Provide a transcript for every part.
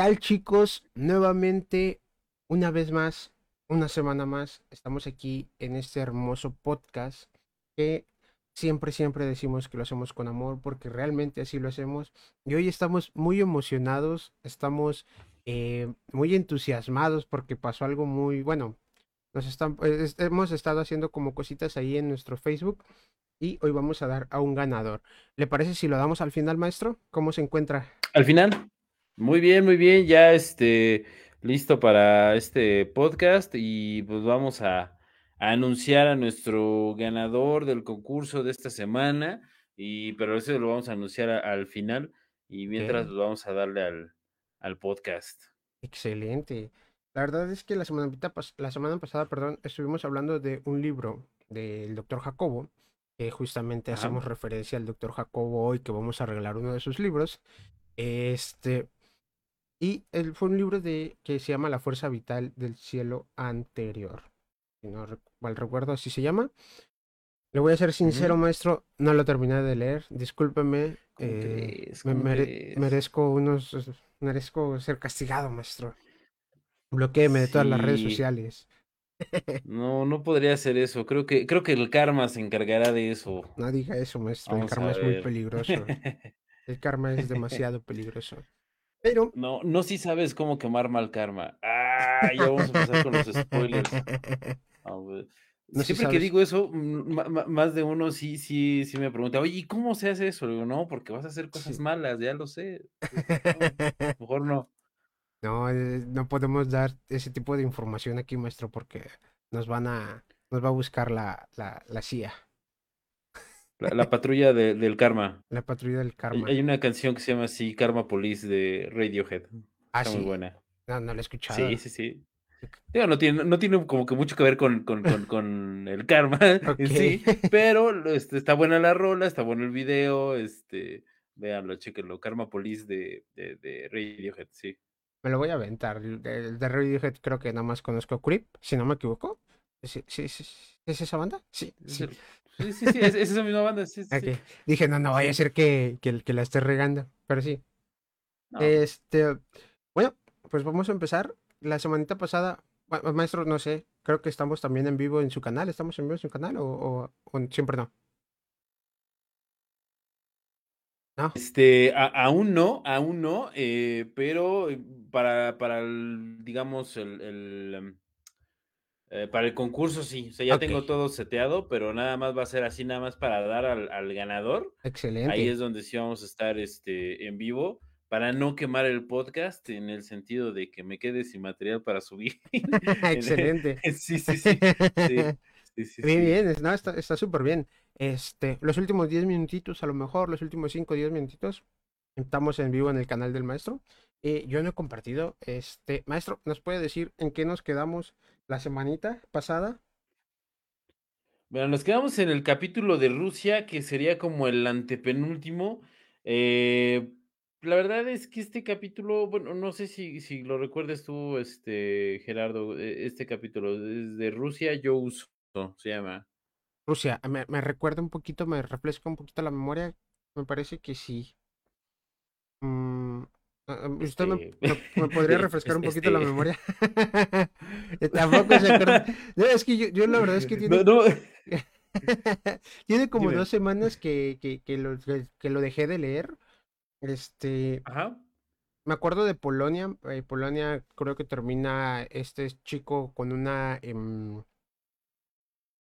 ¿Qué tal chicos? Nuevamente, una vez más, una semana más, estamos aquí en este hermoso podcast que siempre, siempre decimos que lo hacemos con amor porque realmente así lo hacemos. Y hoy estamos muy emocionados, estamos eh, muy entusiasmados porque pasó algo muy bueno. Nos están, hemos estado haciendo como cositas ahí en nuestro Facebook y hoy vamos a dar a un ganador. ¿Le parece si lo damos al final, maestro? ¿Cómo se encuentra? Al final. Muy bien, muy bien. Ya este listo para este podcast y pues vamos a, anunciar a nuestro ganador del concurso de esta semana. Y pero eso lo vamos a anunciar al final y mientras pues, vamos a darle al, al, podcast. Excelente. La verdad es que la semana, la semana pasada, perdón, estuvimos hablando de un libro del doctor Jacobo, que justamente hacemos referencia al doctor Jacobo hoy, que vamos a regalar uno de sus libros. Este, y él fue un libro de, que se llama La Fuerza Vital del Cielo Anterior. Si no mal recuerdo, así se llama. Le voy a ser sincero, maestro, no lo terminé de leer. Discúlpeme. Eh, me merezco unos. Merezco ser castigado, maestro. Bloquéeme de todas las redes sociales. No, no podría hacer eso. Creo que, creo que el karma se encargará de eso. No diga eso, maestro. el karma es muy peligroso. El karma es demasiado peligroso. Pero. No, no si sabes cómo quemar mal karma. Ah, ya vamos a empezar con los spoilers. Siempre que digo eso, más de uno sí, sí, sí me pregunta, oye, ¿y cómo se hace eso? digo, no, porque vas a hacer cosas malas, ya lo sé. mejor no. No, eh, no podemos dar ese tipo de información aquí, maestro, porque nos van a, nos va a buscar la, la, la CIA. La, patrulla del karma. La patrulla del karma. Hay, una canción que se llama así, Karma Police de Radiohead. Ah, Está muy buena. No, no la he escuchado. Sí, sí, sí. no tiene, no tiene como que mucho que ver con, con, con, el karma en sí, pero este, está buena la rola, está bueno el video, este, véanlo, chequenlo, Karma Police de, de, Radiohead, sí. Me lo voy a aventar. De, de Radiohead creo que nada más conozco Creep, si no me equivoco. ¿Sí, sí, sí, ¿Es esa banda? Sí, sí. Sí, sí, sí, es, esa misma banda. Sí, Dije, no, no vaya a ser que, que, que la esté regando, pero sí. Este, bueno, pues vamos a empezar. La semanita pasada, maestro, no sé, creo que estamos también en vivo en su canal. ¿Estamos en vivo en su canal o, siempre no? ¿No? Este, aún no, aún no, eh, pero para, para el, digamos, el, em, eh, para el concurso sí, o sea, ya tengo todo seteado, pero nada más va a ser así, nada más para dar al, ganador. Excelente. Ahí es donde sí vamos a estar este, en vivo, para no quemar el podcast, en el sentido de que me quede sin material para subir. Excelente. sí, sí, sí. sí. bien, bien, no, está súper bien. Este, los últimos 10 minutitos, a lo mejor, los últimos 5 o 10 minutitos, estamos en vivo en el canal del maestro. Eh, yo no he compartido, este, maestro, ¿nos puede decir en qué nos quedamos la semanita pasada. Bueno, nos quedamos en el capítulo de Rusia, que sería como el antepenúltimo. Eh, la verdad es que este capítulo, bueno, no sé si, si lo recuerdas tú, este, Gerardo, e, este capítulo es de Rusia, yo uso, se llama. Rusia, me, me recuerda un poquito, me refresca un poquito la memoria, me parece que sí. Mm, Ah, ah, ¿Usted me, este, podría refrescar un poquito la este memoria? Tampoco se acuerda. es que yo, la verdad es que tiene, tiene como dos semanas que, que, que, lo, que lo dejé de leer. Este. Ajá. Me acuerdo de Polonia. Eh, Polonia creo que termina este chico con una em,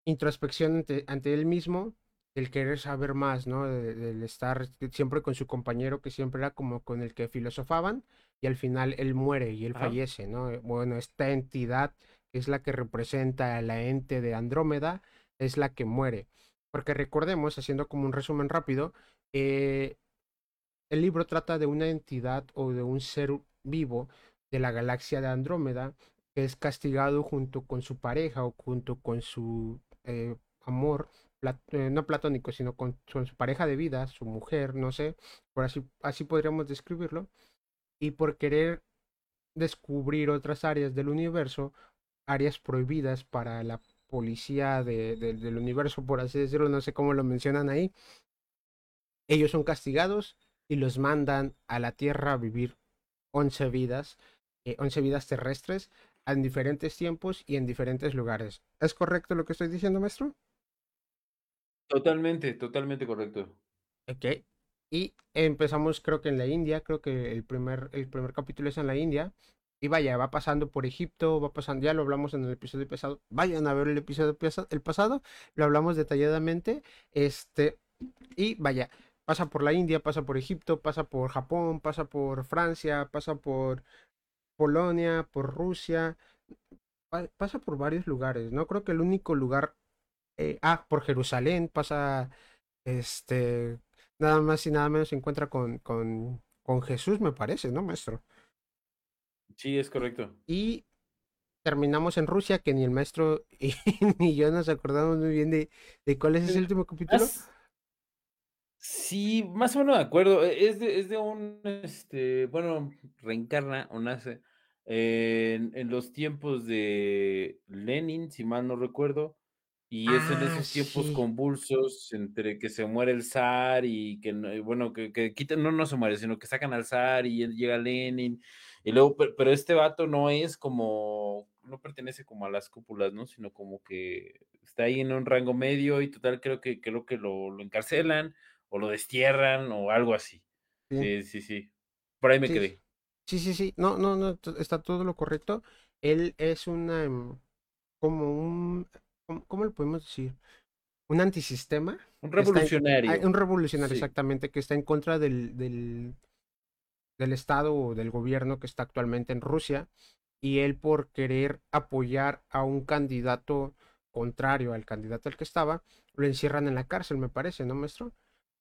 introspección ante, ante él mismo el querer saber más, ¿no? Del estar siempre con su compañero que siempre era como con el que filosofaban y al final él muere y él fallece, ¿no? Eh, bueno, esta entidad que es la que representa a la ente de Andrómeda es la que muere. Porque recordemos, haciendo como un resumen rápido, eh, el libro trata de una entidad o de un ser vivo de la galaxia de Andrómeda que es castigado junto con su pareja o junto con su eh, amor eh, no platónico, sino con, su pareja de vida, su mujer, no sé, por así, así podríamos describirlo, y por querer descubrir otras áreas del universo, áreas prohibidas para la policía del universo, por así decirlo, no sé cómo lo mencionan ahí, ellos son castigados y los mandan a la Tierra a vivir 11 vidas, 11 vidas terrestres en diferentes tiempos y en diferentes lugares. ¿Es correcto lo que estoy diciendo, maestro? Totalmente, totalmente correcto. Ok. Y empezamos creo que en la India, creo que el primer, el primer capítulo es en la India. Y vaya, va pasando por Egipto, va pasando, ya lo hablamos en el episodio pasado. Vayan a ver el episodio el pasado, lo hablamos detalladamente. Este, y vaya, pasa por la India, pasa por Egipto, pasa por Japón, pasa por Francia, pasa por Polonia, por Rusia, pasa por varios lugares, ¿no? Creo que el único lugar, eh, ah, por Jerusalén, pasa, este, nada más y nada menos se encuentra con, con, con Jesús, me parece, ¿no, maestro? Sí, es correcto. Y terminamos en Rusia, que ni el maestro ni yo nos acordamos muy bien de, de cuál es ese último capítulo. Sí, más o menos de acuerdo. E, es de, es de un, este, bueno, reencarna o nace en, en, los tiempos de Lenin, si mal no recuerdo, y es en ah, esos tiempos convulsos entre que se muere el zar y que, bueno, que, que quitan, no, no se muere, sino que sacan al zar y llega Lenin, y luego, pero, este vato no es como, no pertenece como a las cúpulas, ¿no? Sino como que está ahí en un rango medio y total creo que, creo que lo, lo encarcelan o lo destierran o algo así. Sí, sí, sí. Por ahí me quedé. Sí, sí, sí. No, no, no, está todo lo correcto. Él es una, em, como un, ¿cómo, le podemos decir? Un antisistema. Un revolucionario. un revolucionario, exactamente, que está en contra del, del, del Estado o del gobierno que está actualmente en Rusia. Y él por querer apoyar a un candidato contrario al candidato al que estaba, lo encierran en la cárcel, me parece, ¿no, maestro?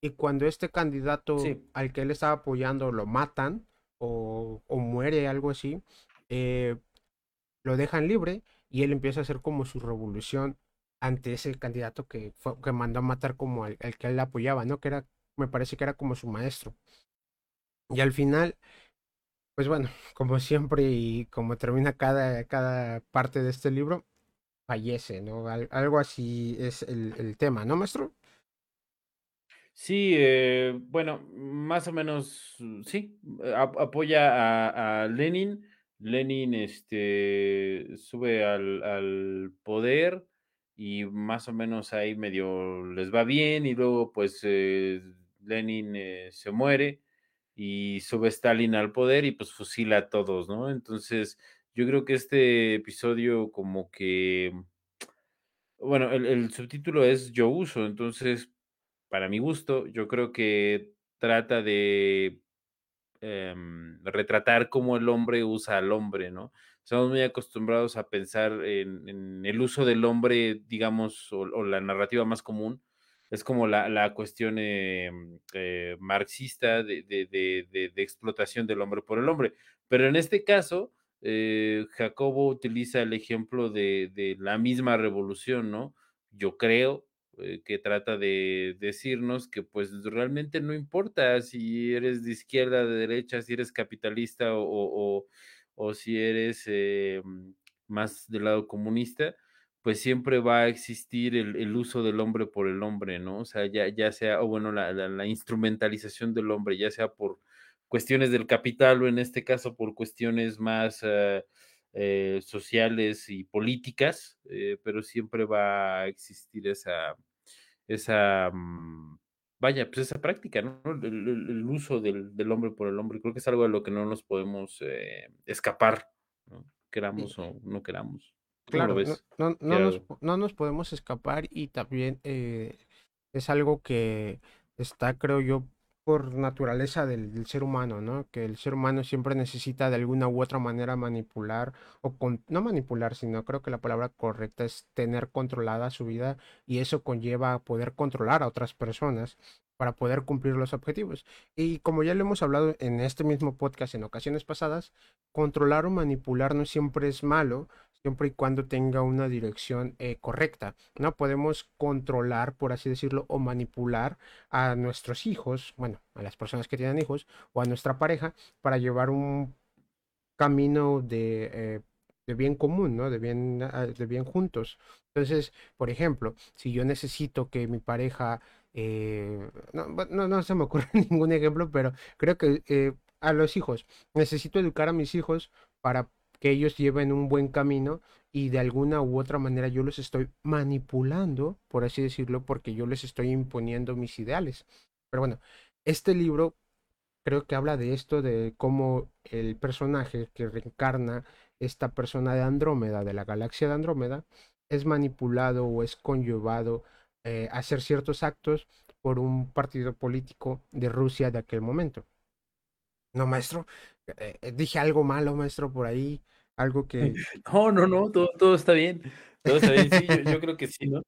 Y cuando este candidato al que él estaba apoyando lo matan o, o muere, algo así, eh, lo dejan libre y él empieza a hacer como su revolución ante ese candidato que, que mandó a matar como al, que él apoyaba, ¿no? Que era, me parece que era como su maestro. Y al final, pues bueno, como siempre y como termina cada, cada parte de este libro, fallece, ¿no? algo así es el, el tema, ¿no, maestro? Sí, eh, bueno, más o menos, sí, apoya a, Lenin. Lenin este, sube al, poder y más o menos ahí medio les va bien y luego pues eh, Lenin se muere y sube Stalin al poder y pues fusila a todos, ¿no? Entonces, yo creo que este episodio como que, bueno, el subtítulo es Yo uso, entonces para mi gusto, yo creo que trata de em, retratar cómo el hombre usa al hombre, ¿no? Estamos muy acostumbrados a pensar en, el uso del hombre, digamos, o, la narrativa más común, es como la, cuestión em, eh, marxista de, explotación del hombre por el hombre. Pero en este caso, eh, Jacobo utiliza el ejemplo de, la misma revolución, ¿no? Yo creo, eh, que trata de decirnos que pues realmente no importa si eres de izquierda, de derecha, si eres capitalista o, o, si eres eh, más del lado comunista, pues siempre va a existir el, uso del hombre por el hombre, ¿no? O sea, ya, ya sea, o bueno, la, la, instrumentalización del hombre, ya sea por cuestiones del capital o en este caso por cuestiones más... Eh, sociales y políticas, pero siempre va a existir esa, esa, mm, vaya, pues esa práctica, ¿no? El, uso del, hombre por el hombre. Creo que es algo de lo que no nos podemos eh, escapar, ¿no? queramos o no queramos. Claro, no, nos, no, nos, podemos escapar y también eh, es algo que está, creo yo, por naturaleza del, ser humano, ¿no? Que el ser humano siempre necesita de alguna u otra manera manipular, o no manipular, sino creo que la palabra correcta es tener controlada su vida y eso conlleva poder controlar a otras personas para poder cumplir los objetivos. Y como ya lo hemos hablado en este mismo podcast en ocasiones pasadas, controlar o manipular no siempre es malo, siempre y cuando tenga una dirección eh, correcta. No podemos controlar, por así decirlo, o manipular a nuestros hijos, bueno, a las personas que tienen hijos o a nuestra pareja para llevar un camino de, eh, de bien común, ¿no? De bien, ah, de bien juntos. Entonces, por ejemplo, si yo necesito que mi pareja, eh, no, no, no, se me ocurre ningún ejemplo, pero creo que a los hijos. Necesito educar a mis hijos para que ellos lleven un buen camino y de alguna u otra manera yo los estoy manipulando, por así decirlo, porque yo les estoy imponiendo mis ideales. Pero bueno, este libro creo que habla de esto, de cómo el personaje que reencarna esta persona de Andrómeda, de la galaxia de Andrómeda, es manipulado o es conllevado eh, a hacer ciertos actos por un partido político de Rusia de aquel momento. No, maestro, eh, eh, dije algo malo, maestro, por ahí, algo que... No, no, no, todo, todo está bien. Todo está bien, sí, yo, creo que sí, ¿no?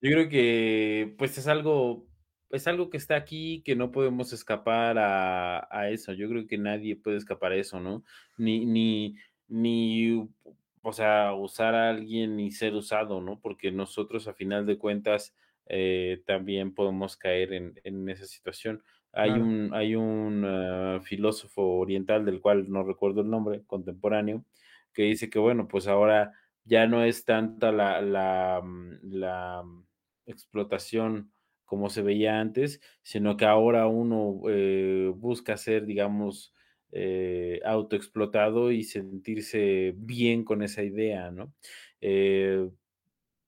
Yo creo que pues es algo, es algo que está aquí, que no podemos escapar a, a eso. Yo creo que nadie puede escapar a eso, ¿no? Ni, ni, ni, o sea, usar a alguien y ser usado, ¿no? Porque nosotros a final de cuentas eh, también podemos caer en, en esa situación. Hay un, hay un ah, filósofo oriental del cual no recuerdo el nombre, contemporáneo, que dice que, bueno, pues ahora ya no es tanta la, la, mm, la mm, explotación como se veía antes, sino que ahora uno eh, busca ser, digamos, eh, autoexplotado y sentirse bien con esa idea, ¿no? Eh,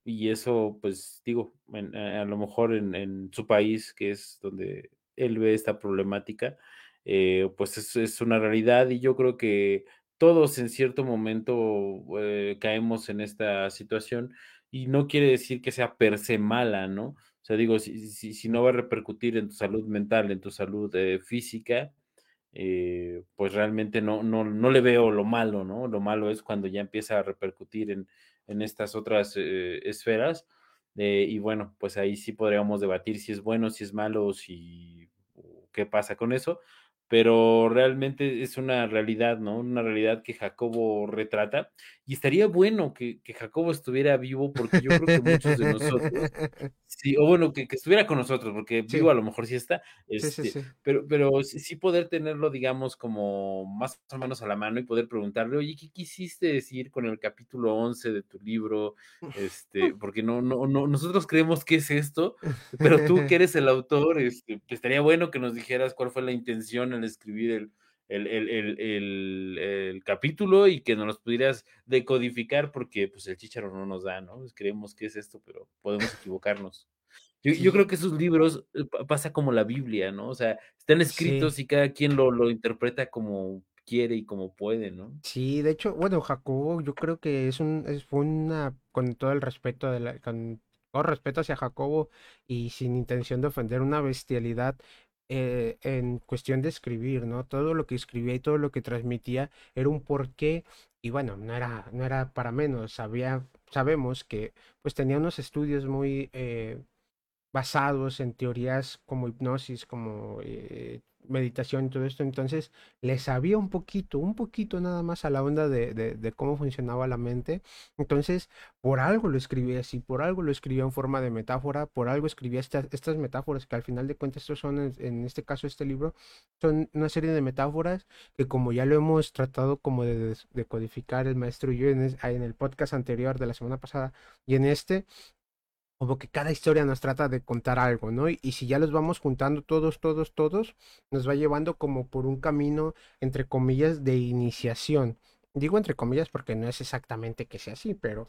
y eso, pues digo, a lo mejor en, su país, que es donde él ve esta problemática, eh, pues es, una realidad y yo creo que todos en cierto momento eh, caemos en esta situación y no quiere decir que sea per se mala, ¿no? O sea, digo, si, no va a repercutir en tu salud mental, en tu salud eh, física, pues realmente no, no, no le veo lo malo, ¿no? Lo malo es cuando ya empieza a repercutir en, en estas otras esferas. y bueno, pues ahí sí podríamos debatir si es bueno, si es malo, si qué pasa con eso, pero realmente es una realidad, ¿no? Una realidad que Jacobo retrata. Y estaría bueno que, Jacobo estuviera vivo, porque yo creo que muchos de nosotros, sí, o bueno, que, estuviera con nosotros, porque vivo a lo mejor sí está, este, pero, pero sí poder tenerlo, digamos, como más o menos a la mano y poder preguntarle, oye, ¿qué quisiste decir con el capítulo 11 de tu libro? Este, porque no, no, no, nosotros creemos que es esto, pero tú que eres el autor, este, estaría bueno que nos dijeras cuál fue la intención al escribir el, el, capítulo y que nos los pudieras decodificar porque pues el chicharo no nos da, ¿no? Pues, creemos que es esto, pero podemos equivocarnos. Yo, creo que esos libros eh, pasa como la Biblia, ¿no? O sea, están escritos y cada quien lo, lo interpreta como quiere y como puede, ¿no? Sí, de hecho, bueno, Jacobo, yo creo que es un, es, una, con todo el respeto de la, con todo respeto hacia Jacobo y sin intención de ofender una bestialidad, eh, en cuestión de escribir, ¿no? Todo lo que escribía y todo lo que transmitía era un porqué y bueno, no era, no era para menos, sabía, sabemos que pues tenía unos estudios muy eh, basados en teorías como hipnosis, como eh, meditación y todo esto, entonces le sabía un poquito, un poquito nada más a la onda de, de, cómo funcionaba la mente. Entonces, por algo lo escribía así, por algo lo escribía en forma de metáfora, por algo escribía estas, estas metáforas que al final de cuentas estos son, en, este caso este libro, son una serie de metáforas que como ya lo hemos tratado como de, de codificar el maestro y yo en el podcast anterior de la semana pasada y en este, como que cada historia nos trata de contar algo, ¿no? Y, si ya los vamos juntando todos, todos, todos, nos va llevando como por un camino, entre comillas, de iniciación. Digo entre comillas porque no es exactamente que sea así, pero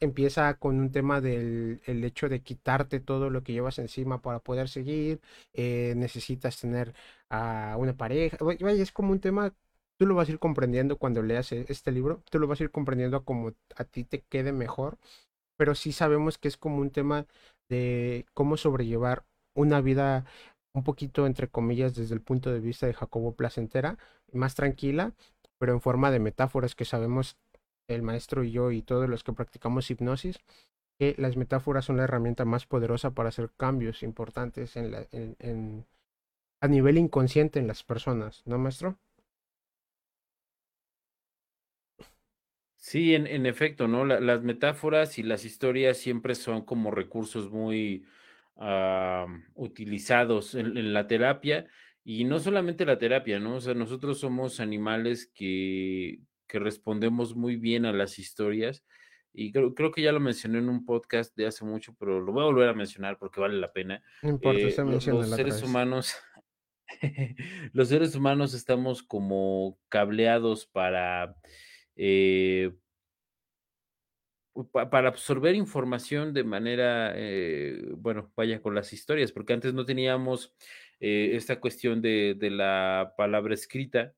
empieza con un tema del el hecho de quitarte todo lo que llevas encima para poder seguir, eh, necesitas tener a una pareja, es como un tema, tú lo vas a ir comprendiendo cuando leas e, este libro, tú lo vas a ir comprendiendo como a ti te quede mejor pero sí sabemos que es como un tema de cómo sobrellevar una vida un poquito, entre comillas, desde el punto de vista de Jacobo placentera, más tranquila, pero en forma de metáforas que sabemos el maestro y yo y todos los que practicamos hipnosis, que las metáforas son la herramienta más poderosa para hacer cambios importantes en la, en, a nivel inconsciente en las personas, ¿no, maestro? Sí, en, efecto, ¿no? las metáforas y las historias siempre son como recursos muy utilizados en, la terapia y no solamente la terapia, ¿no? O sea, nosotros somos animales que, que respondemos muy bien a las historias y creo, creo, que ya lo mencioné en un podcast de hace mucho, pero lo voy a volver a mencionar porque vale la pena. No importa, eh, los, seres humanos Los seres humanos estamos como cableados para, eh para absorber información de manera, eh, bueno, vaya, con las historias, porque antes no teníamos, eh, esta cuestión de de la palabra escrita,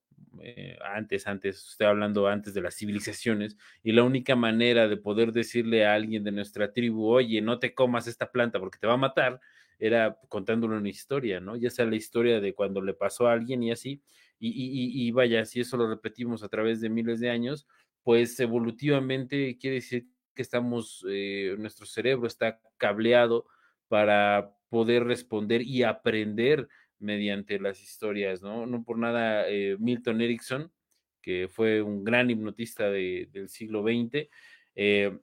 antes antes, estoy hablando antes de las civilizaciones, y la única manera de poder decirle a alguien de nuestra tribu: "Oye, no te comas esta planta porque te va a matar", era contándole una historia, ¿no? Ya sea la historia de cuando le pasó a alguien y así, y vaya, si eso lo repetimos a través de miles de años, pues, evolutivamente quiere decir que estamos, eh, nuestro cerebro está cableado para poder responder y aprender mediante las historias, ¿no? No por nada, eh, Milton Erickson, que fue un gran hipnotista de del siglo XX, eh,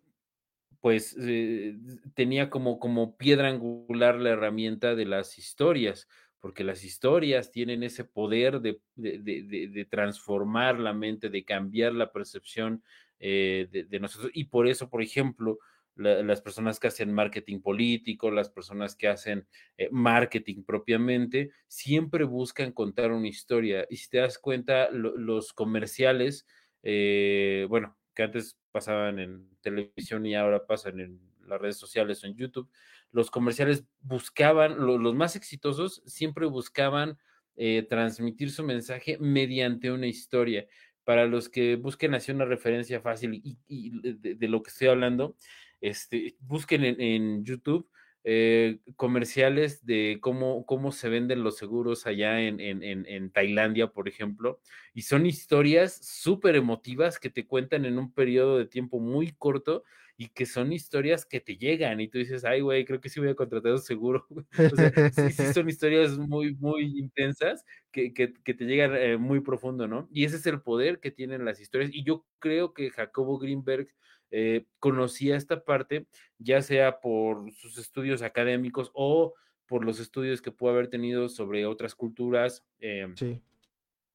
pues, eh, tenía como como piedra angular la herramienta de las historias, porque las historias tienen ese poder de transformar la mente, de cambiar la percepción eh, de, nosotros. Y por eso, por ejemplo, la, las personas que hacen marketing político, las personas que hacen eh, marketing propiamente, siempre buscan contar una historia. Y si te das cuenta, lo, los comerciales, eh, bueno, que antes pasaban en televisión y ahora pasan en las redes sociales o en YouTube, los comerciales buscaban, lo, los más exitosos siempre buscaban eh, transmitir su mensaje mediante una historia. Para los que busquen así una referencia fácil y, de, lo que estoy hablando, este, busquen en, en YouTube eh, comerciales de cómo, cómo se venden los seguros allá en, en, en Tailandia, por ejemplo, y son historias súper emotivas que te cuentan en un periodo de tiempo muy corto y que son historias que te llegan y tú dices, ay, güey, creo que sí voy a contratar un seguro. o sea, sí, sí son historias muy, muy intensas que, que, que te llegan eh, muy profundo, ¿no? Y ese es el poder que tienen las historias. Y yo creo que Jacobo Greenberg eh, conocía esta parte, ya sea por sus estudios académicos o por los estudios que pudo haber tenido sobre otras culturas. Eh, sí.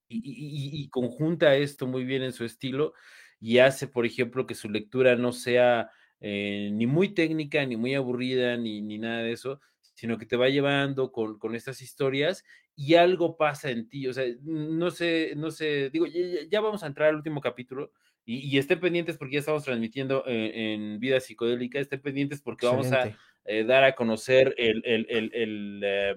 y, y, y, conjunta esto muy bien en su estilo y hace, por ejemplo, que su lectura no sea eh, ni muy técnica, ni muy aburrida, ni, ni, nada de eso, sino que te va llevando con, con, estas historias y algo pasa en ti. O sea, no sé, no sé, digo, ya, ya vamos a entrar al último capítulo y, y, estén pendientes porque ya estamos transmitiendo en, en Vida Psicodélica, estén pendientes porque Excelente. vamos a eh, dar a conocer el, el, el, el eh,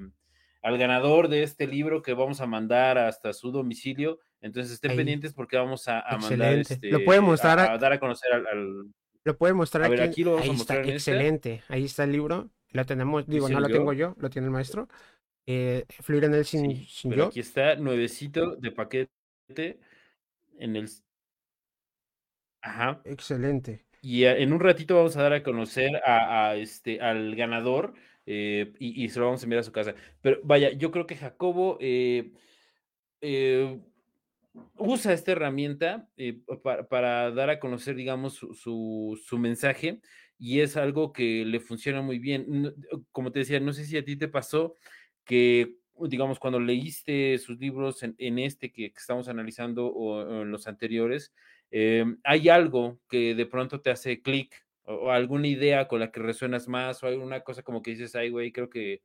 al ganador de este libro que vamos a mandar hasta su domicilio entonces estén Ahí. pendientes porque vamos a, a mandar este, lo puede mostrar a, a, dar a conocer al, al... lo puede mostrar a ver, aquí, aquí lo vamos Ahí a mostrar está, en excelente. Este. ahí está el libro. Lo tenemos digo no lo yo? tengo yo lo tiene el maestro. Eh, fluir en él sin, Sí, sin pero yo. aquí está nuevecito de paquete en el ajá. Excelente. Y a, en un ratito vamos a dar a conocer a, a este al ganador eh, y, y, se lo vamos a enviar a su casa. Pero vaya yo creo que Jacobo eh, eh, usa esta herramienta eh, para, dar a conocer, digamos, su, su, mensaje y es algo que le funciona muy bien. Como te decía, no sé si a ti te pasó que, digamos, cuando leíste sus libros en, este que, estamos analizando o, en los anteriores, eh, hay algo que de pronto te hace clic o, alguna idea con la que resuenas más o alguna cosa como que dices, ay, güey, creo que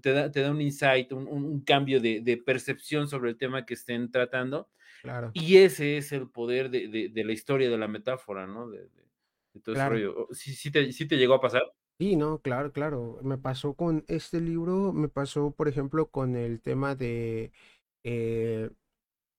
te da, te da un insight, un, cambio de, percepción sobre el tema que estén tratando. Claro. Y ese es el poder de, de, de la historia, de la metáfora, ¿no? De, todo claro. ese rollo. ¿Sí, sí, te, ¿Sí te llegó a pasar? Sí, no, claro, claro. Me pasó con este libro, me pasó, por ejemplo, con el tema de... Eh,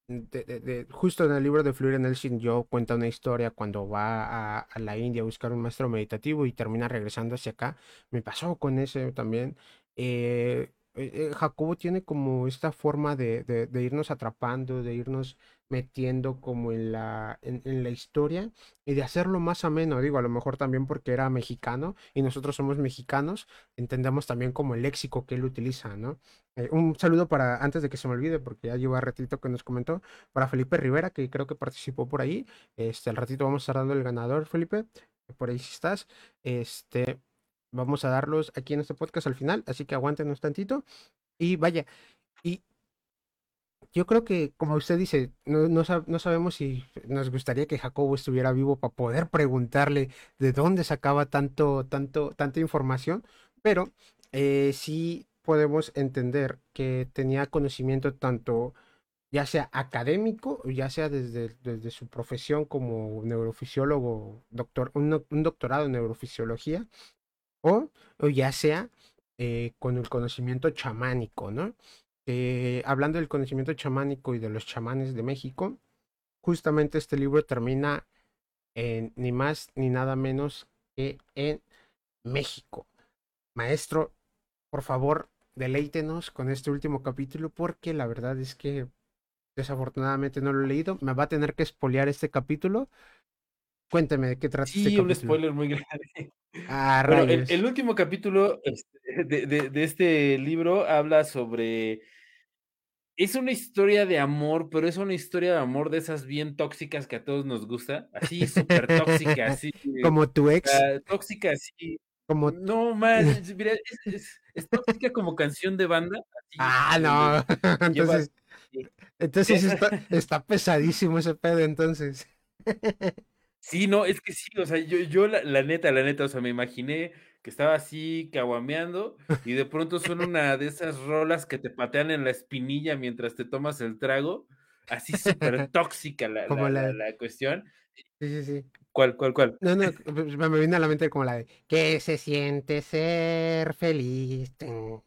de, de, de, justo en el libro de Fluir en el Sin, yo cuenta una historia cuando va a, a, la India a buscar un maestro meditativo y termina regresando hacia acá. Me pasó con ese también. Eh, eh, Jacobo tiene como esta forma de, de, irnos atrapando, de irnos metiendo como en la, en, la historia y de hacerlo más ameno, digo, a lo mejor también porque era mexicano y nosotros somos mexicanos, entendemos también como el léxico que él utiliza, ¿no? Eh, un saludo para, antes de que se me olvide, porque ya lleva ratito que nos comentó, para Felipe Rivera, que creo que participó por ahí, este, al ratito vamos a estar dando el ganador, Felipe, por ahí si estás, este, vamos a darlos aquí en este podcast al final, así que aguántenos tantito. Y vaya, y yo creo que, como usted dice, no, no, no, sabemos si nos gustaría que Jacobo estuviera vivo para poder preguntarle de dónde sacaba tanto, tanto, tanta información, pero eh, sí podemos entender que tenía conocimiento tanto ya sea académico, ya sea desde, desde su profesión como neurofisiólogo, doctor, un, doctorado en neurofisiología, o, o ya sea eh, con el conocimiento chamánico, ¿no? hablando del conocimiento chamánico y de los chamanes de México, justamente este libro termina en ni más ni nada menos que en México. Maestro, por favor, deleítenos con este último capítulo porque la verdad es que Desafortunadamente no lo he leído. Me va a tener que espolear este capítulo. Cuénteme de qué trata este capítulo. Sí, un spoiler muy grande. Ah, el, último capítulo este, de, este libro habla sobre. Es una historia de amor, pero es una historia de amor de esas bien tóxicas que a todos nos gusta. Así, súper tóxica, así. Como tu ex. tóxica, así. Como... No, mira, es, tóxica como canción de banda. ah, no. Entonces, entonces está, pesadísimo ese pedo, entonces. Sí, no, es que sí, o sea, yo, yo la, neta, la neta, o sea, me imaginé que estaba así caguameando y de pronto suena una de esas rolas que te patean en la espinilla mientras te tomas el trago, así súper tóxica la, la, cuestión. Sí, sí, sí. ¿Cuál, cuál, cuál? No, no, pues, me viene a la mente como la de que se siente ser feliz.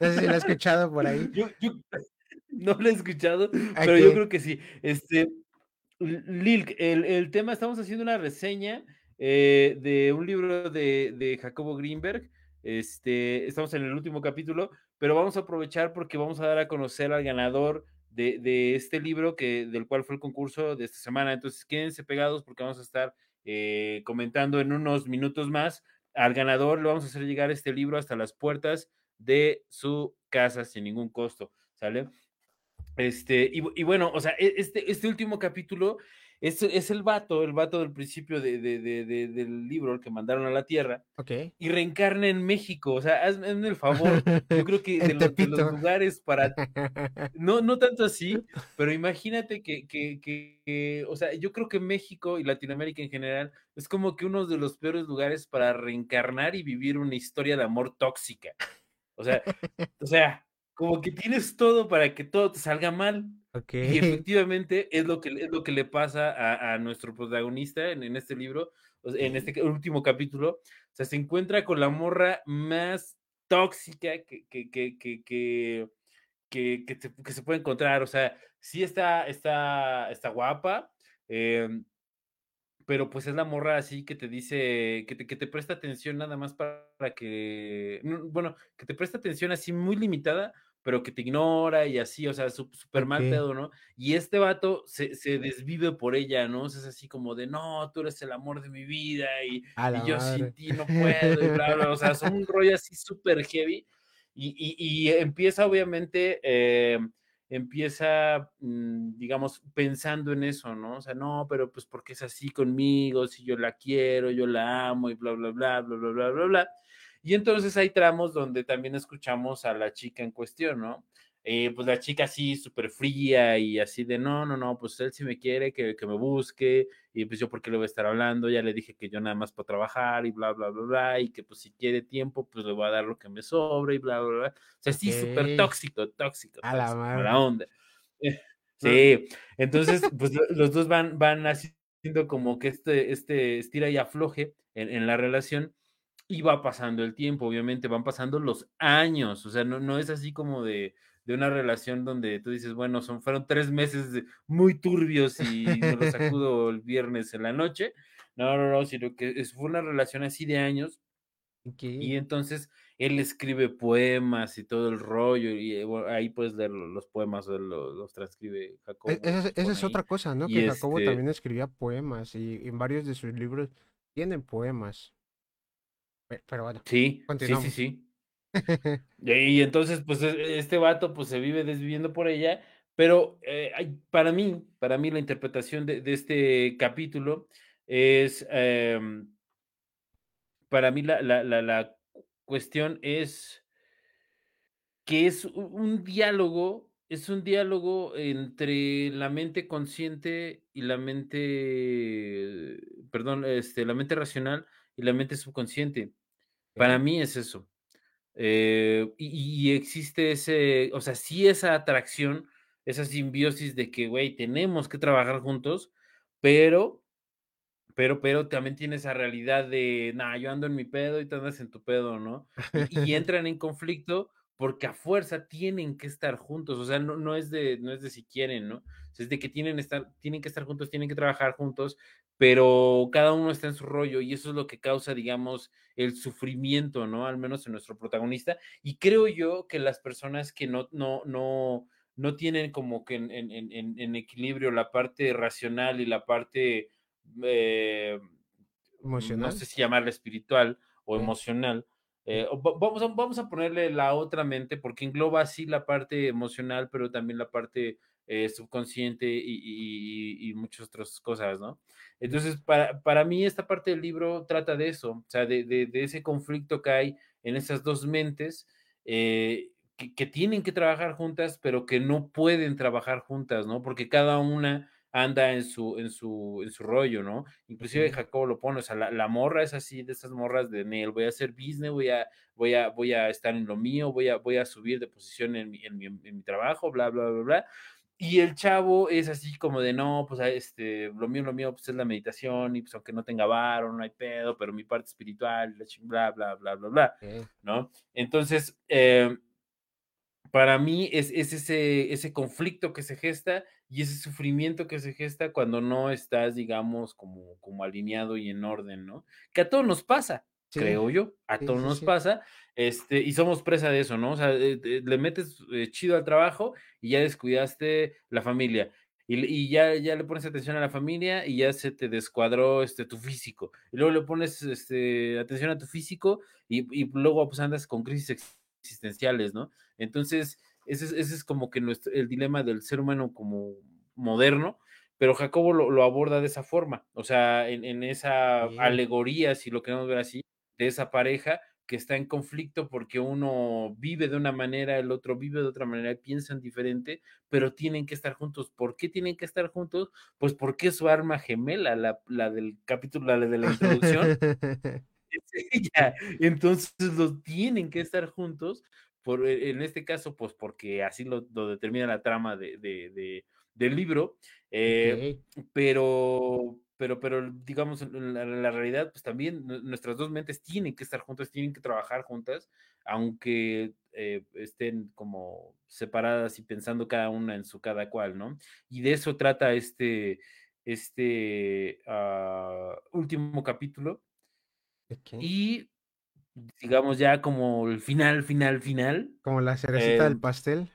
No sé si lo he escuchado por ahí. Yo, yo, no lo he escuchado, pero yo creo que sí. Este, Lil, el, el tema, estamos haciendo una reseña eh, de un libro de, de, Jacobo Greenberg. Este, estamos en el último capítulo, pero vamos a aprovechar porque vamos a dar a conocer al ganador de, de este libro, que, del cual fue el concurso de esta semana. Entonces, quédense pegados porque vamos a estar eh, comentando en unos minutos más. Al ganador le vamos a hacer llegar este libro hasta las puertas de su casa sin ningún costo, ¿sale? Este, y, bueno, o sea, e, este, este último capítulo es, es el vato, el vato del principio de, del libro, el que mandaron a la Tierra, okay. y reencarna en México, o sea, hazme, el favor, yo creo que de los, lugares para, no, no tanto así, pero imagínate que, que, que, o sea, yo creo que México y Latinoamérica en general es como que uno de los peores lugares para reencarnar y vivir una historia de amor tóxica. O sea, o sea, como que tienes todo para que todo te salga mal. Y efectivamente es lo que, es lo que le pasa a, nuestro protagonista en, este libro, en este último capítulo. O sea, se encuentra con la morra más tóxica que, que, que, que, que, se puede encontrar. O sea, sí está, está, está guapa. Em, pero pues es la morra así que te dice, que te, que te presta atención nada más para que, bueno, que te presta atención así muy limitada, pero que te ignora y así, o sea, súper mal pedo, ¿no? Y este vato se, se, desvive por ella, ¿no? O sea, es así como de, no, tú eres el amor de mi vida y, yo sin ti no puedo, y bla, bla, o sea, son un rollo así súper heavy. Y, y, y, empieza obviamente... Eh, empieza, mm, digamos, pensando en eso, ¿no? O sea, no, pero pues porque es así conmigo, si yo la quiero, yo la amo y bla, bla, bla, bla, bla, bla, bla, bla. Y entonces hay tramos donde también escuchamos a la chica en cuestión, ¿no? Eh, pues la chica así súper fría y así de no, no, no, pues él si me quiere que, que, me busque y pues yo por qué le voy a estar hablando, ya le dije que yo nada más para trabajar y bla, bla, bla, bla, y que pues si quiere tiempo, pues le voy a dar lo que me sobre y bla, bla, bla. O sea, sí, súper tóxico, tóxico, a la, onda. sí, entonces pues los dos van, van haciendo como que este, este estira y afloje en, en la relación y va pasando el tiempo, obviamente van pasando los años, o sea, no, no es así como de de una relación donde tú dices, bueno, son, fueron tres meses muy turbios y me los sacudo el viernes en la noche. No, no, no, sino que es, fue una relación así de años. Y entonces él escribe poemas y todo el rollo, y eh, ahí puedes leer los poemas, los, los transcribe e, Jacobo. Esa, es otra cosa, ¿no? que Jacobo este también escribía poemas y en varios de sus libros tienen poemas. Pero bueno, sí, sí, sí, sí. y entonces, pues e, este vato pues se vive desviviendo por ella, pero eh, para mí, para mí la interpretación de, este capítulo es, em, para mí la, la, la, cuestión es que es un diálogo, es un diálogo entre la mente consciente y la mente, perdón, este, la mente racional y la mente subconsciente. Para mí es eso. Eh, y, existe ese, o sea, sí esa atracción, esa simbiosis de que, güey, tenemos que trabajar juntos, pero, pero, pero también tiene esa realidad de, nah, yo ando en mi pedo y tú andas en tu pedo, ¿no? Y, entran en conflicto porque a fuerza tienen que estar juntos, o sea, no, no, es, de, no es de si quieren, ¿no? es de que tienen, estar, tienen que estar juntos, tienen que trabajar juntos, pero cada uno está en su rollo y eso es lo que causa, digamos, el sufrimiento, ¿no? Al menos en nuestro protagonista. Y creo yo que las personas que no, no, no, no tienen como que en, en, en, equilibrio la parte racional y la parte, eh, emocional. no sé si llamarla espiritual o emocional, eh, vamos, a, vamos a ponerle la otra mente porque engloba así la parte emocional, pero también la parte eh, subconsciente y, muchas otras cosas, ¿no? Entonces, para, para, mí esta parte del libro trata de eso, o sea, de, ese conflicto que hay en esas dos mentes eh, que, tienen que trabajar juntas, pero que no pueden trabajar juntas, ¿no? Porque cada una anda en su, en su, en su rollo, ¿no? Inclusive Jacobo lo pone, o sea, la, morra es así, de esas morras de Nel, voy a hacer business, voy a, voy a, voy a estar en lo mío, voy a, voy a subir de posición en mi, en mi, en mi trabajo, bla, bla, bla, bla. Y el chavo es así como de, no, pues este, lo mío, lo mío, pues es la meditación, y pues aunque no tenga varo, no hay pedo, pero mi parte espiritual, bla, bla, bla, bla, bla, ¿no? Entonces, eh, para mí es, es, ese, ese conflicto que se gesta y ese sufrimiento que se gesta cuando no estás, digamos, como, como alineado y en orden, ¿no? Que a todos nos pasa, creo yo, a todos nos pasa, este, y somos presa de eso, ¿no? O sea, eh, le metes eh, chido al trabajo y ya descuidaste la familia. Y, ya, ya le pones atención a la familia y ya se te descuadró este, tu físico. Y luego le pones este, atención a tu físico y, luego pues andas con crisis existenciales, ¿no? Entonces, ese es, ese es como que nuestro, el dilema del ser humano como moderno, pero Jacobo lo, aborda de esa forma, o sea, en, en esa alegoría, si lo queremos ver así, de esa pareja que está en conflicto porque uno vive de una manera, el otro vive de otra manera, piensan diferente, pero tienen que estar juntos. ¿Por qué tienen que estar juntos? Pues porque es su arma gemela, la, la del capítulo, la de la introducción. Entonces los tienen que estar juntos, por, e, en este caso, pues porque así lo, determina la trama de, de, del libro, eh, pero pero, pero digamos, en la, realidad, pues también nuestras dos mentes tienen que estar juntas, tienen que trabajar juntas, aunque eh, estén como separadas y pensando cada una en su cada cual, ¿no? Y de eso trata este, este ah, último capítulo. Y digamos ya como el final, final, final. Como la cerecita del em pastel.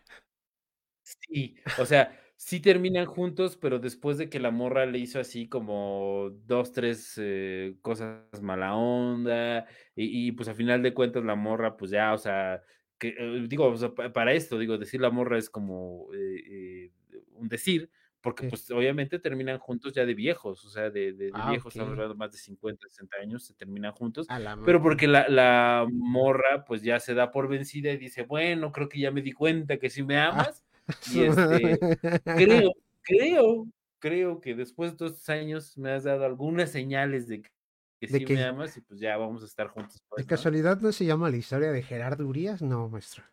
Sí, o sea, sí terminan juntos, pero después de que la morra le hizo así como dos, tres eh, cosas mala onda, y, pues a final de cuentas la morra, pues ya, o sea, que, eh, digo, para esto, digo, decir la morra es como eh, un decir, porque pues obviamente terminan juntos ya de viejos, o sea, de, de, ah, viejos, estamos hablando más de 50, 60 años, se terminan juntos, pero porque la, la, morra pues ya se da por vencida y dice, bueno, creo que ya me di cuenta que si me ah. amas. Y este, creo, creo, creo que después de estos años me has dado algunas señales de que, sí me amas y pues ya vamos a estar juntos. ¿De pues, casualidad no se llama la historia de Gerardo Urias? No, maestro.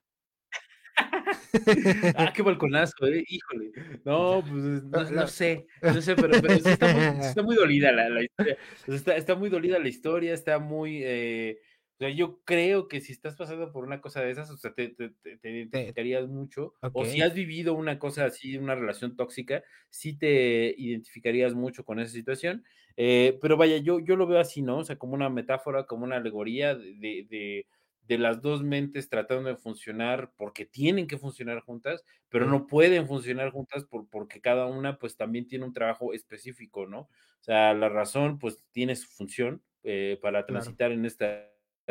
ah, qué balconazo, eh, híjole. No, pues no, sé, no sé, pero, está, muy, dolida la, historia. Está, está, muy dolida la historia, está muy, eh, o sea, yo creo que si estás pasando por una cosa de esas, o sea, te, identificarías mucho. O si has vivido una cosa así, una relación tóxica, sí te identificarías mucho con esa situación. Eh, pero vaya, yo, yo lo veo así, ¿no? O sea, como una metáfora, como una alegoría de, de, las dos mentes tratando de funcionar porque tienen que funcionar juntas, pero no pueden funcionar juntas por, porque cada una pues también tiene un trabajo específico, ¿no? O sea, la razón pues tiene su función eh, para transitar en esta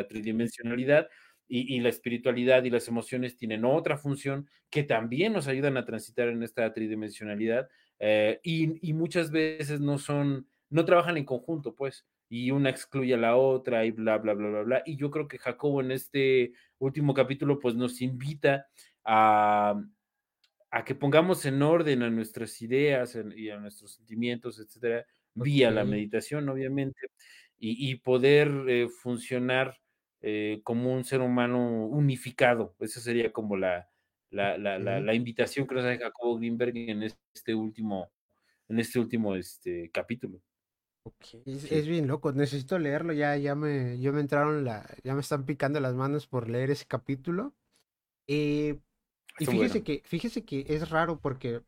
tridimensionalidad y, la espiritualidad y las emociones tienen otra función que también nos ayudan a transitar en esta tridimensionalidad eh, y, muchas veces no son, no trabajan en conjunto, pues, y una excluye a la otra y bla, bla, bla, bla, bla. Y yo creo que Jacobo en este último capítulo, pues, nos invita a, a que pongamos en orden a nuestras ideas y a nuestros sentimientos, etcétera, vía la meditación, obviamente, y, poder eh, funcionar eh, como un ser humano unificado. Esa sería como la, la, la, la, invitación que nos hace Jacobo Greenberg en este último, en este último este, capítulo. Es, bien loco, necesito leerlo, ya, ya me, me entraron la, ya me están picando las manos por leer ese capítulo. Eh, y fíjese que, fíjese que es raro porque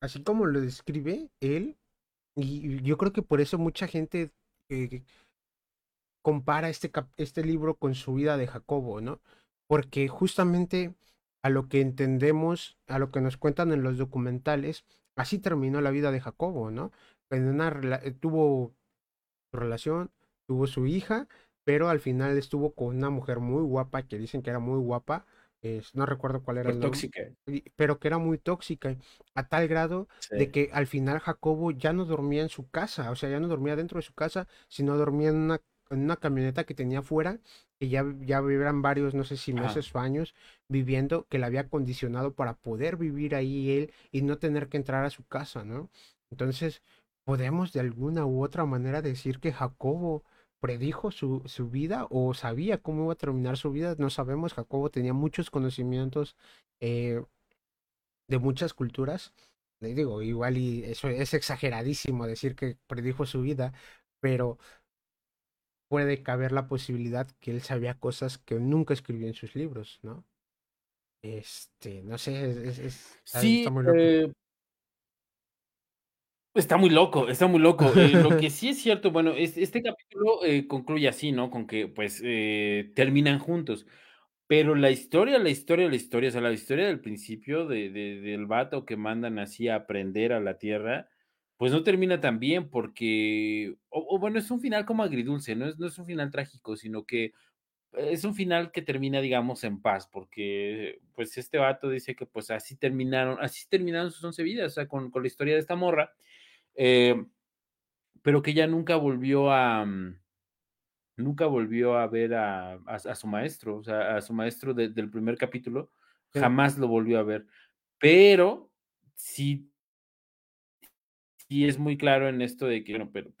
así como lo describe él, y yo creo que por eso mucha gente eh, compara este, este libro con su vida de Jacobo, ¿no? Porque justamente a lo que entendemos, a lo que nos cuentan en los documentales, así terminó la vida de Jacobo, ¿no? En una eh, tuvo su relación, tuvo su hija, pero al final estuvo con una mujer muy guapa, que dicen que era muy guapa, no recuerdo cuál era el nombre, tóxica. pero que era muy tóxica, a tal grado de que al final Jacobo ya no dormía en su casa, o sea, ya no dormía dentro de su casa, sino dormía en una, en una camioneta que tenía afuera, que ya, ya vivían varios, no sé si meses o años, viviendo, que la había acondicionado para poder vivir ahí él y no tener que entrar a su casa, ¿no? Entonces, podemos de alguna u otra manera decir que Jacobo predijo su, su, vida o sabía cómo iba a terminar su vida, no sabemos. Jacobo tenía muchos conocimientos eh, de muchas culturas. Le digo, igual y eso es exageradísimo decir que predijo su vida, pero puede caber la posibilidad que él sabía cosas que nunca escribió en sus libros, ¿no? Este, no sé, es, sí, eh, Está muy loco, está muy loco. Eh, lo que sí es cierto, bueno, este capítulo eh, concluye así, ¿no? Con que, pues, eh, terminan juntos. Pero la historia, la historia, la historia, o sea, la historia del principio de, del vato que mandan así a aprender a la tierra, pues no termina tan bien porque, o, bueno, es un final como agridulce, ¿no? Es, no es un final trágico, sino que es un final que termina, digamos, en paz, porque, pues, este vato dice que, pues, así terminaron, así terminaron sus once vidas, o sea, con, con la historia de esta morra eh, pero que ella nunca volvió a, mm, nunca volvió a ver a, su maestro, o sea, a su maestro del primer capítulo, jamás lo volvió a ver. Pero sí, sí es muy claro en esto de que, bueno, pero,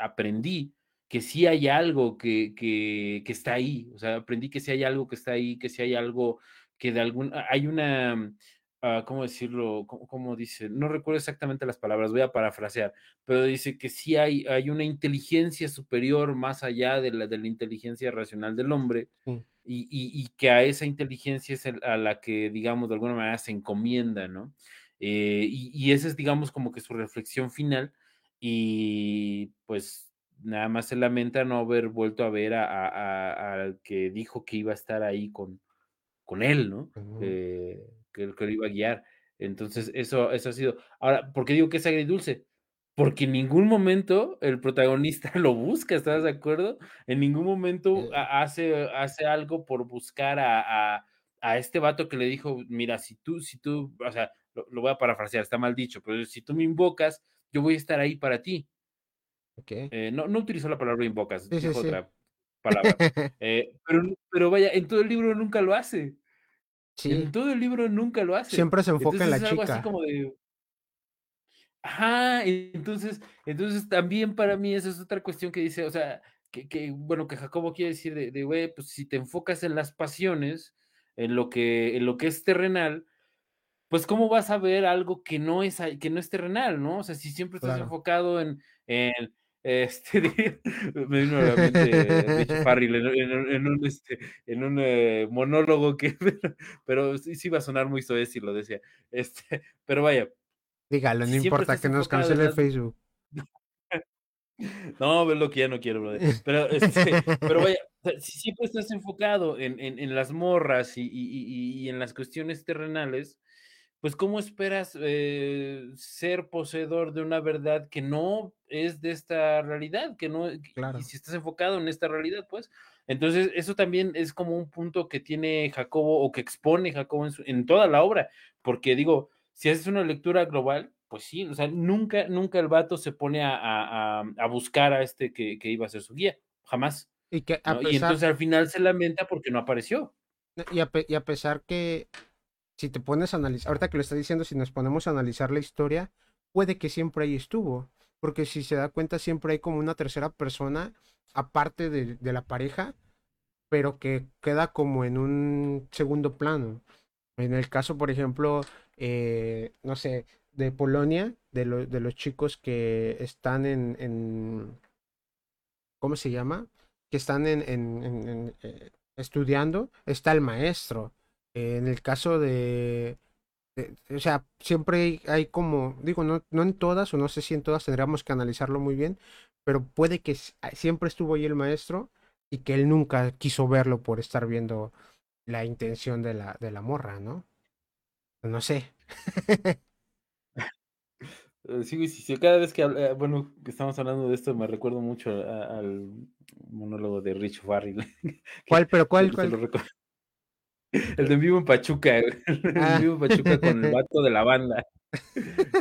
aprendí que sí hay algo que, que, que, está ahí, o sea, aprendí que sí hay algo que está ahí, que sí hay algo que de algún, hay una, Ah, ¿cómo decirlo? ¿Cómo, dice? No recuerdo exactamente las palabras, voy a parafrasear, pero dice que sí hay, hay una inteligencia superior más allá de la, de la inteligencia racional del hombre y, que a esa inteligencia es a la que, digamos, de alguna manera se encomienda, ¿no? Eh, y, esa es, digamos, como que su reflexión final y pues nada más se lamenta no haber vuelto a ver al que dijo que iba a estar ahí con, con él, ¿no? Que, que lo iba a guiar. Entonces, eso, eso ha sido. Ahora, ¿por qué digo que es agridulce? Porque en ningún momento el protagonista lo busca, ¿estás de acuerdo? En ningún momento hace, hace algo por buscar a, a, este vato que le dijo, mira, si tú, si tú, o sea, lo, voy a parafrasear, está mal dicho, pero si tú me invocas, yo voy a estar ahí para ti. Okay. Eh, no, no utilizó la palabra invocas, dijo otra palabra. Eh, pero, pero vaya, en todo el libro nunca lo hace. En todo el libro nunca lo hace. Siempre se enfoca en la chica. Así como de... Ajá, entonces, entonces también para mí esa es otra cuestión que dice, o sea, que, que bueno, que Jacobo quiere decir de, güey, pues si te enfocas en las pasiones, en lo que, en lo que es terrenal, pues cómo vas a ver algo que no es, que no es terrenal, ¿no? O sea, si siempre estás enfocado en, en este, me vino a la mente Farrell en, un, este, en un eh, monólogo que, pero, sí, sí, iba a sonar muy soez si lo decía. Este, pero vaya. Dígalo, no importa que nos cancele Facebook. No, es lo que ya no quiero, brother. Pero, este, pero vaya, si siempre estás enfocado en, en, en las morras y, y, y, en las cuestiones terrenales, pues ¿cómo esperas eh, ser poseedor de una verdad que no es de esta realidad, que no, claro. y si estás enfocado en esta realidad, pues, entonces eso también es como un punto que tiene Jacobo o que expone Jacobo en, toda la obra, porque digo, si haces una lectura global, pues sí, o sea, nunca, nunca el vato se pone a, buscar a este que, iba a ser su guía, jamás. Y, que y entonces al final se lamenta porque no apareció. Y y a pesar que si te pones a analizar, ahorita que lo está diciendo, si nos ponemos a analizar la historia, puede que siempre ahí estuvo, porque si se da cuenta siempre hay como una tercera persona, aparte de, la pareja, pero que queda como en un segundo plano. En el caso, por ejemplo, eh, no sé, de Polonia, de, los chicos que están en, en, ¿cómo se llama? Que están en, en eh, estudiando, está el maestro. En el caso de, o sea, siempre hay, como, digo, no, no en todas, o no sé si en todas tendríamos que analizarlo muy bien, pero puede que siempre estuvo ahí el maestro y que él nunca quiso verlo por estar viendo la intención de la, de la morra, ¿no? No sé. Eh, sí, sí, sí, cada vez que, eh, bueno, que estamos hablando de esto, me recuerdo mucho al monólogo de Rich Farrell. ¿Cuál, pero cuál, cuál? El de vivo en Pachuca, el de vivo en Pachuca con el vato de la banda.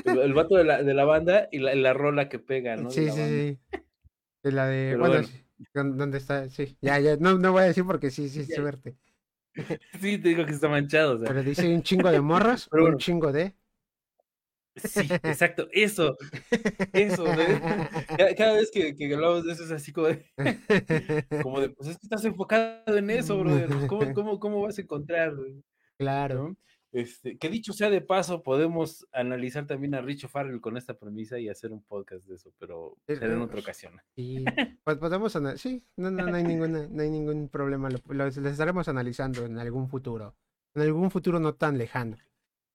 El, vato de la, de la, banda y la, la, rola que pega, ¿no? Sí, sí, sí. De la de. bueno, ¿dónde está? Sí, ya, ya, no, no voy a decir porque sí, sí, suerte. Sí, te digo que está manchado. O sea. Pero dice un chingo de morras, Pero un chingo de. Sí, exacto, eso, eso, cada, vez que, que, hablamos de eso es así como de, como de, pues es que estás enfocado en eso, brother, pues, ¿cómo, cómo, cómo vas a encontrar? Claro. Este, que dicho sea de paso, podemos analizar también a Richo Farrell con esta premisa y hacer un podcast de eso, pero será en otra ocasión. Sí, pues podemos sí, no, no, no, hay ninguna, no hay ningún problema, lo, lo, estaremos analizando en algún futuro, en algún futuro no tan lejano.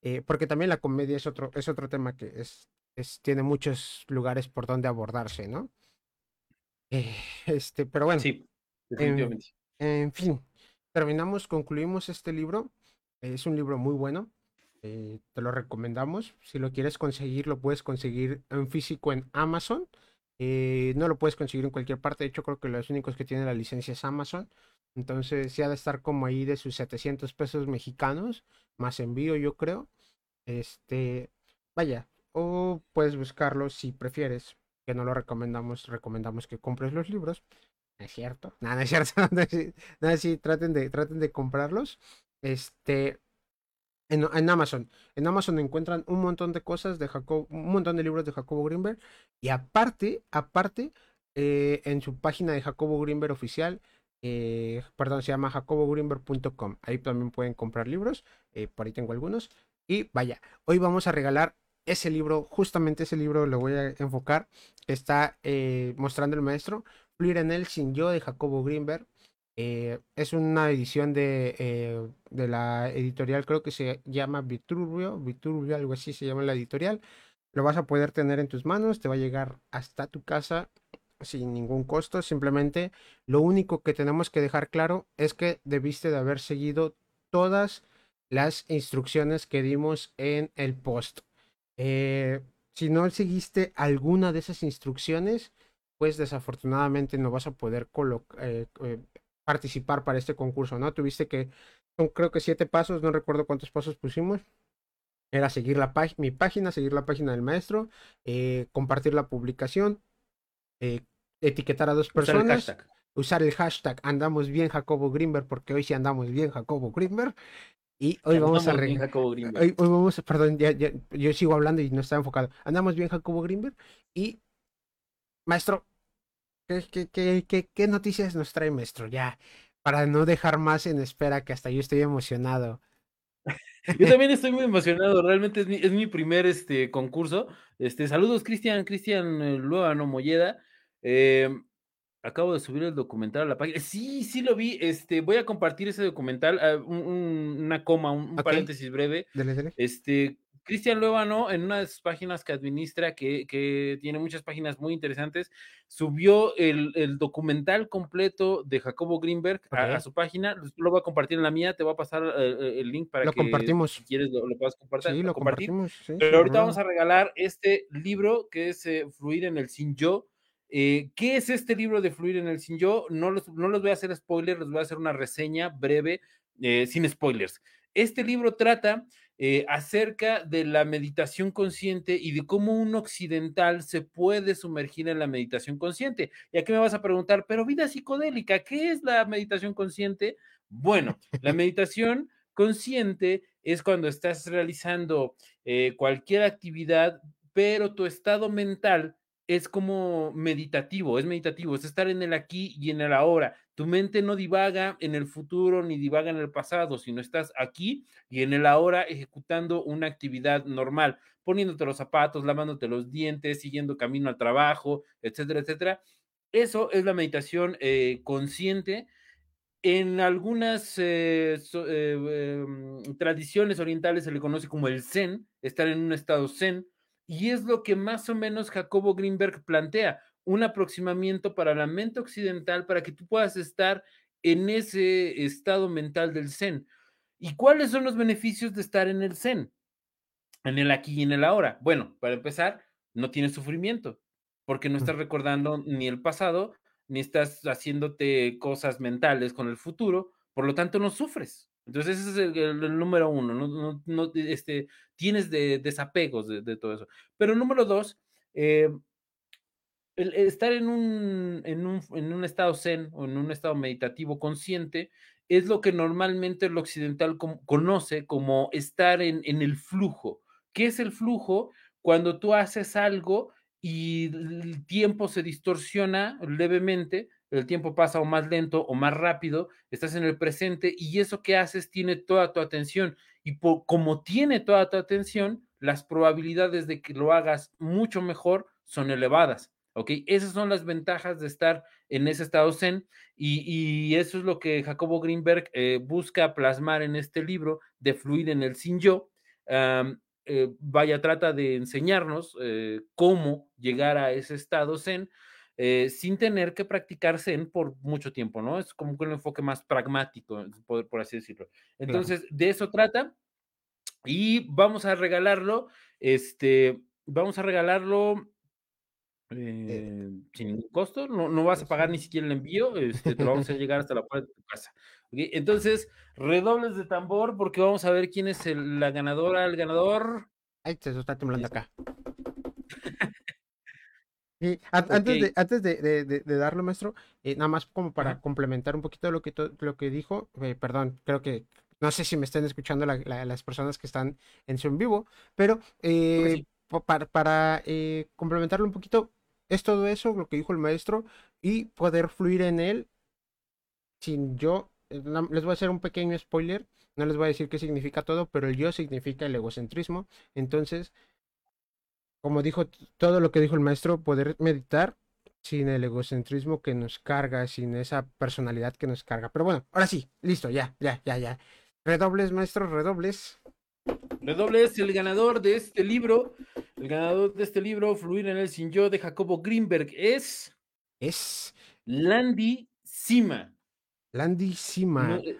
Eh, porque también la comedia es otro, es otro tema que es, es, tiene muchos lugares por donde abordarse, ¿no? Eh, este, pero bueno. Sí, definitivamente. En, fin, terminamos, concluimos este libro. Es un libro muy bueno. Eh, te lo recomendamos. Si lo quieres conseguir, lo puedes conseguir en físico en Amazon. no lo puedes conseguir en cualquier parte. De hecho, creo que los únicos que tienen la licencia es Amazon. Entonces, sí ha de estar como ahí de sus 700 pesos mexicanos, más envío, yo creo. Este, vaya, o puedes buscarlo si prefieres, que no lo recomendamos, recomendamos que compres los libros. ¿No es cierto? Nada, no es cierto. Nada, sí, traten de, traten de comprarlos. Este, en, en, Amazon. En Amazon encuentran un montón de cosas de Jacob, un montón de libros de Jacobo Greenberg. Y aparte, aparte, eh, en su página de Jacobo Greenberg oficial, eh, perdón, se llama jacobogreenberg.com. Ahí también pueden comprar libros. Eh, por ahí tengo algunos. Y vaya, hoy vamos a regalar ese libro, justamente ese libro lo voy a enfocar. Está eh, mostrando el maestro, Fluir en él sin yo de Jacobo Greenberg. es una edición de, de, la editorial, creo que se llama Viturbio, Viturbio, algo así se llama la editorial. Lo vas a poder tener en tus manos, te va a llegar hasta tu casa sin ningún costo. Simplemente lo único que tenemos que dejar claro es que debiste de haber seguido todas las instrucciones que dimos en el post. Eh, si no seguiste alguna de esas instrucciones, pues desafortunadamente no vas a poder eh, eh, participar para este concurso, ¿no? Tuviste que, son creo que siete pasos, no recuerdo cuántos pasos pusimos. Era seguir la mi página, seguir la página del maestro, compartir la publicación, etiquetar a dos personas, usar el, hashtag andamos bien Jacobo Greenberg, porque hoy sí andamos bien Jacobo Greenberg. Y hoy vamos a hoy, hoy, vamos, perdón, ya, yo sigo hablando y no estaba enfocado. Andamos bien Jacobo Greenberg. Y maestro, ¿qué, qué, qué, qué noticias nos trae maestro? Ya, para no dejar más en espera, que hasta yo estoy emocionado. Yo también estoy muy emocionado, realmente es mi, es mi primer este, concurso. Este, saludos, Cristian, Cristian eh, no Molleda. Em, acabo de subir el documental a la página. Sí, sí lo vi. Este, voy a compartir ese documental, ah, una coma, un, paréntesis breve. Este, Cristian Luevano, en una de sus páginas que administra, que, tiene muchas páginas muy interesantes, subió el, documental completo de Jacobo Greenberg a, su página. Lo voy a compartir en la mía, te voy a pasar eh, el, link para lo que compartimos. si quieres lo, puedas compartir. Sí, lo compartimos. Pero ahorita vamos a regalar este libro que es eh, Fluir en el Sin Yo eh, ¿Qué es este libro de Fluir en el Sin Yo? No los, no los voy a hacer spoilers, les voy a hacer una reseña breve, eh, sin spoilers. Este libro trata eh, acerca de la meditación consciente y de cómo un occidental se puede sumergir en la meditación consciente. Y aquí me vas a preguntar, pero vida psicodélica, ¿qué es la meditación consciente? Bueno, la meditación consciente es cuando estás realizando cualquier actividad, pero tu estado mental es como meditativo, es meditativo, es estar en el aquí y en el ahora. Tu mente no divaga en el futuro ni divaga en el pasado, sino estás aquí y en el ahora ejecutando una actividad normal, poniéndote los zapatos, lavándote los dientes, siguiendo camino al trabajo, etcétera, etcétera. Eso es la meditación eh, consciente. En algunas eh, eh, em, tradiciones orientales se le conoce como el zen, estar en un estado zen y es lo que más o menos Jacobo Greenberg plantea, un aproximamiento para la mente occidental para que tú puedas estar en ese estado mental del Zen. ¿Y cuáles son los beneficios de estar en el Zen? En el aquí y en el ahora. Bueno, para empezar, no tienes sufrimiento, porque no estás recordando ni el pasado, ni estás haciéndote cosas mentales con el futuro, por lo tanto no sufres. Entonces, ese es el, número uno, no, no, este, tienes de, desapegos de, todo eso. Pero número dos, eh, el, estar en un, en, un, en un, estado zen o en un estado meditativo consciente es lo que normalmente el occidental conoce como estar en, en el flujo. ¿Qué es el flujo? Cuando tú haces algo y el tiempo se distorsiona levemente, el tiempo pasa o más lento o más rápido, estás en el presente y eso que haces tiene toda tu atención. Y como tiene toda tu atención, las probabilidades de que lo hagas mucho mejor son elevadas. ¿Ok? Esas son las ventajas de estar en ese estado zen y, eso es lo que Jacobo Greenberg eh, busca plasmar en este libro de fluir en el sin yo. Eh, vaya, trata de enseñarnos eh, cómo llegar a ese estado zen eh, sin tener que practicar Zen por mucho tiempo, ¿no? Es como un enfoque más pragmático, por, por así decirlo. Entonces, de eso trata y vamos a regalarlo, este, vamos a regarlo eh, sin ningún costo, no, no vas a pagar ni siquiera el envío, este, te lo vamos a llegar hasta la puerta de tu casa. Entonces, redobles de tambor porque vamos a ver quién es la ganadora, el ganador. Ay, se está temblando acá antes, de, antes de, darlo, maestro, eh, nada más como para complementar un poquito lo que, lo que dijo, eh, perdón, creo que no sé si me están escuchando las personas que están en su en vivo, pero eh, para, para complementarlo un poquito, es todo eso lo que dijo el maestro y poder fluir en él sin yo. Les voy a hacer un pequeño spoiler, no les voy a decir qué significa todo, pero el yo significa el egocentrismo. Entonces, como dijo todo lo que dijo el maestro, poder meditar sin el egocentrismo que nos carga, sin esa personalidad que nos carga. Pero bueno, ahora sí, listo, ya, ya, ya, ya. Redobles, maestro, redobles. Redobles, el ganador de este libro, el ganador de este libro, Fluir en el Sin Yo, de Jacobo Greenberg, es. Es. Landy Sima. Landy Sima. Eh,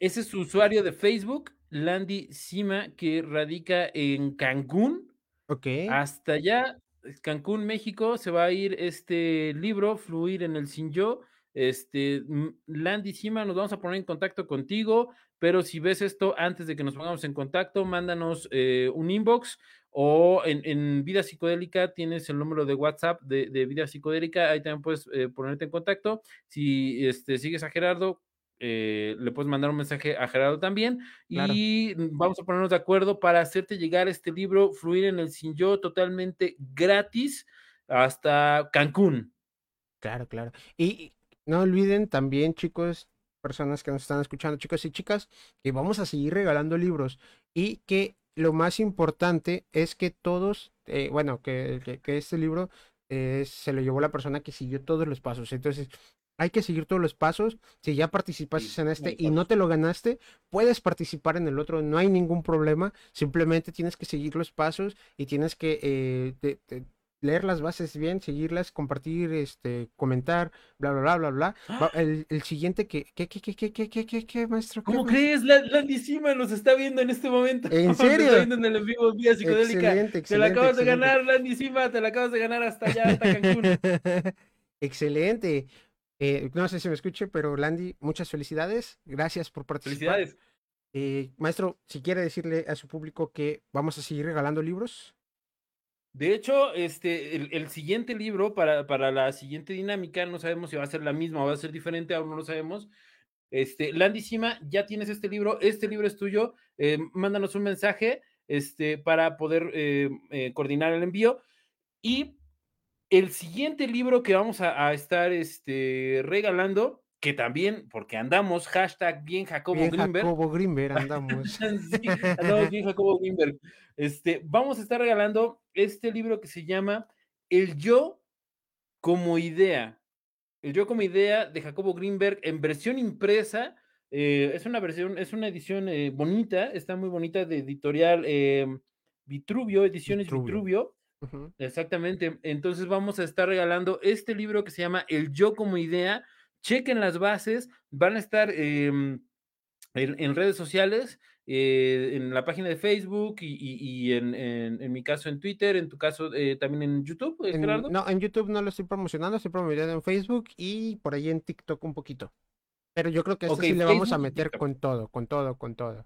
ese es su usuario de Facebook, Landy Sima, que radica en Cancún. Ok. Hasta allá, Cancún, México, se va a ir este libro, Fluir en el Sin Yo. Este, Landy Sima, nos vamos a poner en contacto contigo, pero si ves esto antes de que nos pongamos en contacto, mándanos eh, un inbox o en, Vida Psicodélica tienes el número de WhatsApp de, Vida Psicodélica, ahí también puedes eh, ponerte en contacto. Si este, sigues a Gerardo, eh, le puedes mandar un mensaje a Gerardo también y vamos a ponernos de acuerdo para hacerte llegar este libro, Fluir en el Sin Yo, totalmente gratis hasta Cancún. Claro, claro. Y no olviden también, chicos, personas que nos están escuchando, chicos y chicas, que vamos a seguir regalando libros y que lo más importante es que todos, eh, bueno, que, que, este libro eh, se lo llevó la persona que siguió todos los pasos. Entonces, hay que seguir todos los pasos. Si ya participaste en este y no te lo ganaste, puedes participar en el otro, no hay ningún problema. Simplemente tienes que seguir los pasos y tienes que eh, leer las bases bien, seguirlas, compartir, este, comentar, bla, bla, bla, bla, bla. ¡Ah! El, siguiente que, ¿qué, qué, qué, qué, qué, qué, qué, maestro? ¿Cómo crees? La, Landísima nos está viendo en este momento. ¿En serio? está viendo en el vivo Vía Psicodélica. Excelente, excelente, te la acabas de ganar, Landísima, te la acabas de ganar hasta allá, hasta Cancún. excelente. Eh, no sé si me escuche, pero Landy, muchas felicidades. Gracias por participar. Felicidades. Eh, maestro, si quiere decirle a su público que vamos a seguir regalando libros. De hecho, este, el, siguiente libro para, para, la siguiente dinámica, no sabemos si va a ser la misma o va a ser diferente, aún no lo sabemos. Este, Landy Sima, ya tienes este libro, este libro es tuyo, eh, mándanos un mensaje este, para poder coordinar el envío. Y el siguiente libro que vamos a, estar este, regalando, que también, porque andamos, hashtag bien Jacobo bien Greenberg. Jacobo Greenberg andamos. sí, andamos bien Jacobo Greenberg. Este, vamos a estar regalando este libro que se llama El yo como idea. El yo como idea de Jacobo Greenberg en versión impresa. Eh, es una versión, es una edición eh, bonita, está muy bonita de editorial eh, Vitruvio, Ediciones Vitruvio. Exactamente. Entonces vamos a estar regalando este libro que se llama El yo como idea. Chequen las bases, van a estar em, en, redes sociales, eh, en la página de Facebook y, en, mi caso en Twitter, en tu caso eh, también en YouTube, Gerardo. No, en YouTube no lo estoy promocionando, estoy promoviendo en Facebook y por ahí en TikTok un poquito. Pero yo creo que este sí le vamos a meter con todo, con todo, con todo.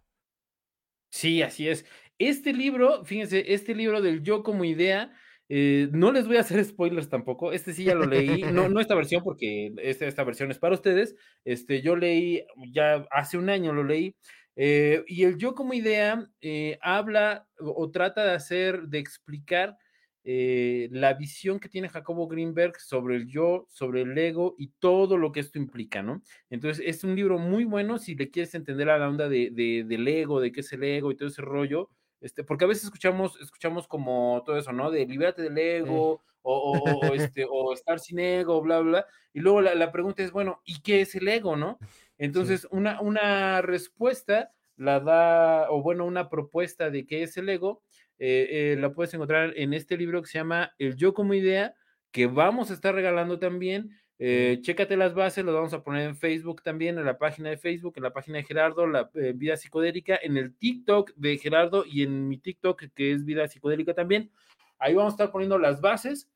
Sí, así es. Este libro, fíjense, este libro del yo como idea, eh, no les voy a hacer spoilers tampoco. Este sí ya lo leí, no, no esta versión, porque esta, esta versión es para ustedes. Este, yo leí, ya hace un año lo leí. Eh, y el yo como idea eh, habla o trata de hacer, de explicar la visión que tiene Jacobo Greenberg sobre el yo, sobre el ego y todo lo que esto implica, ¿no? Entonces, es un libro muy bueno si le quieres entender a la onda de, del ego, de qué es el ego y todo ese rollo, este, porque a veces escuchamos, escuchamos como todo eso, ¿no? De libérate del ego, o, este, o estar sin ego, bla, bla, y luego la, pregunta es, bueno, ¿y qué es el ego, no? Entonces, una, una respuesta la da, o bueno, una propuesta de qué es el ego, eh, eh, la puedes encontrar en este libro que se llama El Yo como Idea, que vamos a estar regalando también. Eh, chécate las bases, lo vamos a poner en Facebook también, en la página de Facebook, en la página de Gerardo, la vida psicodélica, en el TikTok de Gerardo y en mi TikTok, que es vida psicodélica también. Ahí vamos a estar poniendo las bases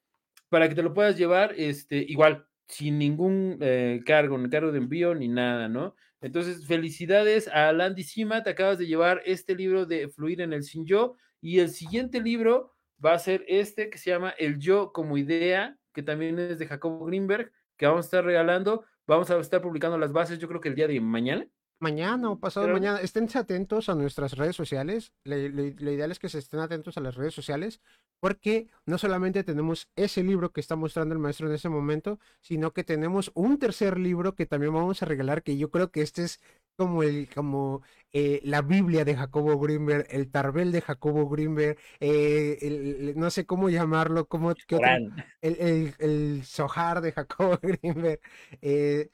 para que te lo puedas llevar, este, igual, sin ningún cargo, ni cargo de envío, ni nada, ¿no? Entonces, felicidades a Landy Sima, te acabas de llevar este libro de Fluir en el Sin Yo. Y el siguiente libro va a ser este que se llama El Yo como Idea, que también es de Jacobo Greenberg, que vamos a estar regalando. Vamos a estar publicando las bases, yo creo que el día de mañana. Mañana o pasado mañana. Esténse atentos a nuestras redes sociales. Lo ideal es que se estén atentos a las redes sociales porque no solamente tenemos ese libro que está mostrando el maestro en ese momento, sino que tenemos un tercer libro que también vamos a regalar, que yo creo que este es como el como eh, la Biblia de Jacobo Greenberg, el Tarbel de Jacobo Greenberg, eh, no sé cómo llamarlo, como el, el, el, Sohar de Jacobo Greenberg. Eh,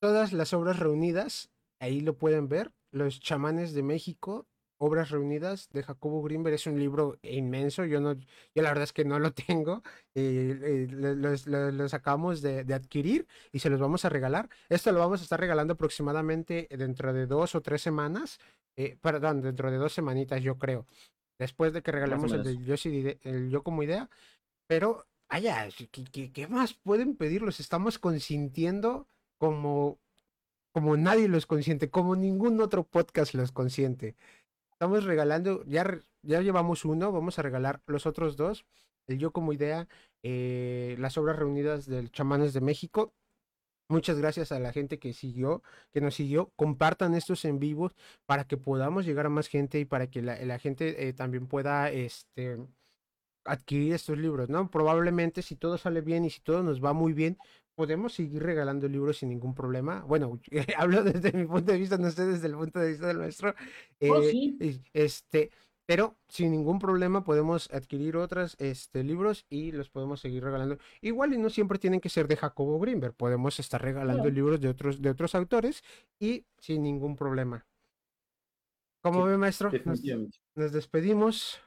todas las obras reunidas, ahí lo pueden ver, Los chamanes de México, Obras Reunidas de Jacobo Greenberg es un libro inmenso. Yo no, yo la verdad es que no lo tengo. Eh, eh los, acabamos de, adquirir y se los vamos a regalar. Esto lo vamos a estar regalando aproximadamente dentro de dos o tres semanas. Eh, perdón, dentro de dos semanitas, yo creo. Después de que regalemos el, de yo, el yo como idea. Pero, vaya, ¿qué, ¿qué, más pueden pedir? Los estamos consintiendo como, como nadie los consiente, como ningún otro podcast los consiente. Estamos regalando, ya, ya llevamos uno, vamos a regalar los otros dos. El Yo como idea, eh, las obras reunidas del Chamanes de México. Muchas gracias a la gente que siguió, que nos siguió. Compartan estos en vivo para que podamos llegar a más gente y para que la, gente eh, también pueda este, adquirir estos libros, ¿no? Probablemente si todo sale bien y si todo nos va muy bien, podemos seguir regalando libros sin ningún problema. Bueno, hablo desde mi punto de vista, no sé desde el punto de vista del maestro. Oh, eh, este, pero sin ningún problema podemos adquirir otros este, libros y los podemos seguir regalando. Igual y no siempre tienen que ser de Jacobo Greenberg, podemos estar regalando libros de otros, de otros autores y sin ningún problema. ¿Cómo ve, maestro? nos despedimos.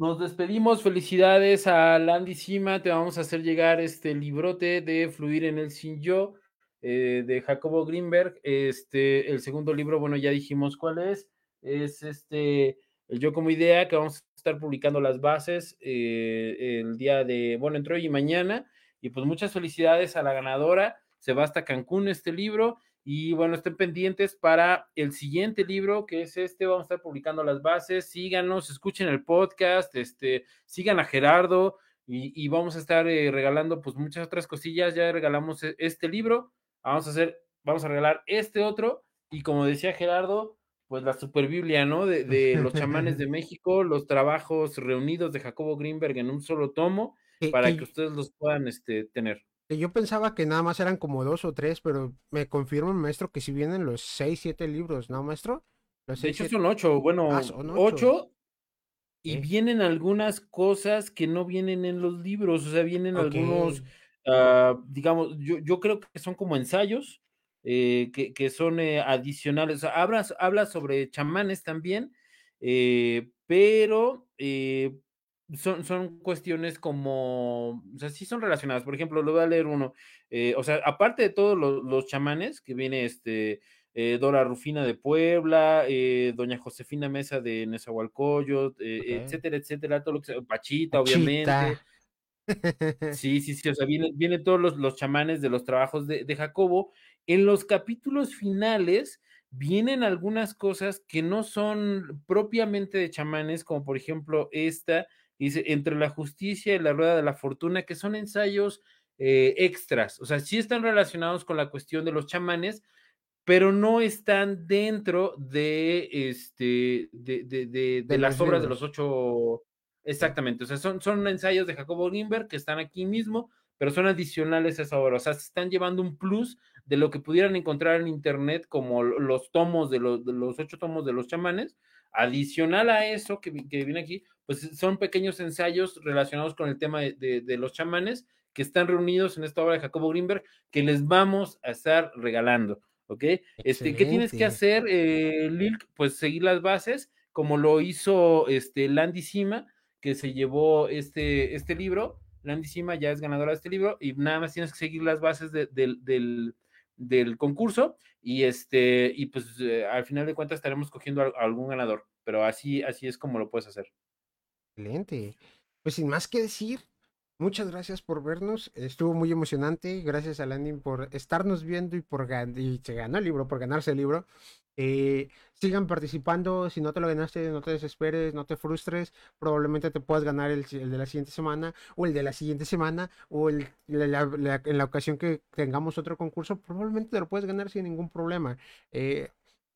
Nos despedimos, felicidades a Landy Sima, te vamos a hacer llegar este librote de Fluir en el Sin Yo eh, de Jacobo Greenberg. Este, el segundo libro, bueno, ya dijimos cuál es, es este, el Yo como idea, que vamos a estar publicando las bases eh, el día de, bueno, entre hoy y mañana. Y pues muchas felicidades a la ganadora, se va hasta Cancún este libro y bueno, estén pendientes para el siguiente libro, que es este. Vamos a estar publicando las bases. Síganos, escuchen el podcast, este, sigan a Gerardo y, vamos a estar eh, regalando pues muchas otras cosillas. Ya regalamos e, este libro. Vamos a hacer, vamos a regalar este otro. Y como decía Gerardo, pues la superbiblia, ¿no? De, de los chamanes de México, los trabajos reunidos de Jacobo Greenberg en un solo tomo, para que que, ustedes los puedan este, tener. Yo pensaba que nada más eran como dos o tres, pero me confirma, maestro, que si vienen los seis, siete libros, ¿no, maestro? Los De seis, hecho, siete. son ocho, bueno, Ah, son ocho. ocho, y vienen algunas cosas que no vienen en los libros, o sea, vienen algunos, ah, digamos, yo, yo creo que son como ensayos, eh, que, que son eh, adicionales, o sea, habla, habla sobre chamanes también, eh, pero eh, son, son cuestiones como, o sea, sí son relacionadas. Por ejemplo, lo voy a leer uno. eh, o sea, aparte de todos los, los chamanes, que viene este eh, Dora Rufina de Puebla, eh, Doña Josefina Mesa de Nezahualcóyotl, eh, Ok. etcétera, etcétera, todo lo que sea, Pachita, obviamente. Sí, sí, sí, o sea, vienen, vienen todos los, los chamanes de los trabajos de, de Jacobo. En los capítulos finales vienen algunas cosas que no son propiamente de chamanes, como por ejemplo esta, dice, entre la justicia y la rueda de la fortuna, que son ensayos eh, extras, o sea, sí están relacionados con la cuestión de los chamanes, pero no están dentro de, este, de, de, de, las obras de los ocho, exactamente, o sea, son, son ensayos de Jacobo Greenberg que están aquí mismo, pero son adicionales a esa obra, o sea, se están llevando un plus de lo que pudieran encontrar en internet como los tomos de los, de los ocho tomos de los chamanes, adicional a eso que, que viene aquí, pues son pequeños ensayos relacionados con el tema de, de, de los chamanes que están reunidos en esta obra de Jacobo Greenberg que les vamos a estar regalando. ¿ok? Este, ¿Qué tienes que hacer, eh, Lilk? Pues seguir las bases, como lo hizo este, Landy Sima, que se llevó este, este libro. Landy Sima ya es ganadora de este libro y nada más tienes que seguir las bases de, de, del, del, concurso y este y pues eh, al final de cuentas estaremos cogiendo a, algún ganador, pero así así es como lo puedes hacer. Excelente. Pues sin más que decir, muchas gracias por vernos. Estuvo muy emocionante. Gracias a Landing por estarnos viendo y por y el libro, por ganarse el libro. Eh, sigan participando. Si no te lo ganaste, no te desesperes, no te frustres. Probablemente te puedas ganar el, de la siguiente semana, o el de la siguiente semana, o el, la, la, la, en la ocasión que tengamos otro concurso. Probablemente te lo puedes ganar sin ningún problema. Eh,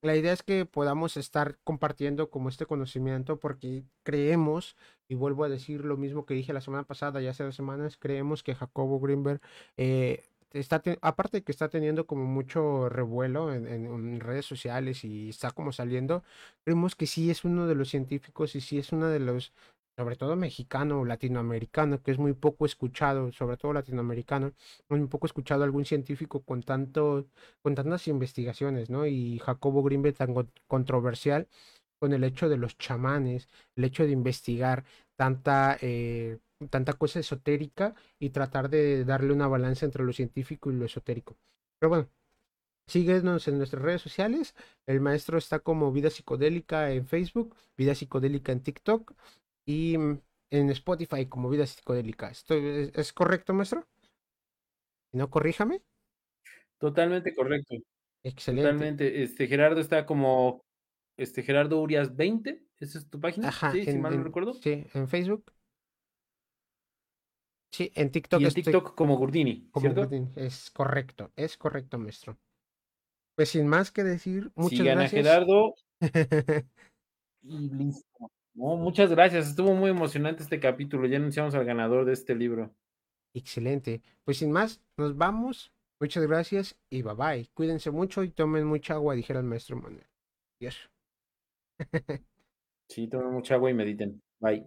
la idea es que podamos estar compartiendo como este conocimiento porque creemos, y vuelvo a decir lo mismo que dije la semana pasada y hace dos semanas, creemos que Jacobo Greenberg eh, está, aparte de que está teniendo como mucho revuelo en, redes sociales y está como saliendo, creemos que sí es uno de los científicos y sí es uno de los sobre todo mexicano o latinoamericano, que es muy poco escuchado, sobre todo latinoamericano, muy poco escuchado algún científico con tanto, con tantas investigaciones, ¿no? Y Jacobo Greenberg tan controversial con el hecho de los chamanes, el hecho de investigar tanta, eh, tanta cosa esotérica y tratar de darle una balanza entre lo científico y lo esotérico. Pero bueno, Síguenos en nuestras redes sociales. El maestro está como Vida Psicodélica en Facebook, Vida Psicodélica en TikTok y en Spotify como Vida Psicodélica. ¿Esto es, es correcto, maestro? Si no, corríjame. Totalmente correcto. Excelente. Totalmente. Este Gerardo está como este Gerardo Urias 20, ¿esa es tu página? Ajá, sí, en, si mal en, no recuerdo. Sí, en Facebook. Sí, en TikTok. Y en TikTok como Gurdini, como ¿cierto? Gurdini. Es correcto, es correcto, maestro. Pues sin más que decir, muchas Sigan gracias. a Gerardo. y listo. No, muchas gracias. Estuvo muy emocionante este capítulo. Ya anunciamos al ganador de este libro. Excelente. Pues sin más, nos vamos. Muchas gracias y bye bye. Cuídense mucho y tomen mucha agua, dijera el maestro Manuel. Adiós. sí, tomen mucha agua y mediten. Bye.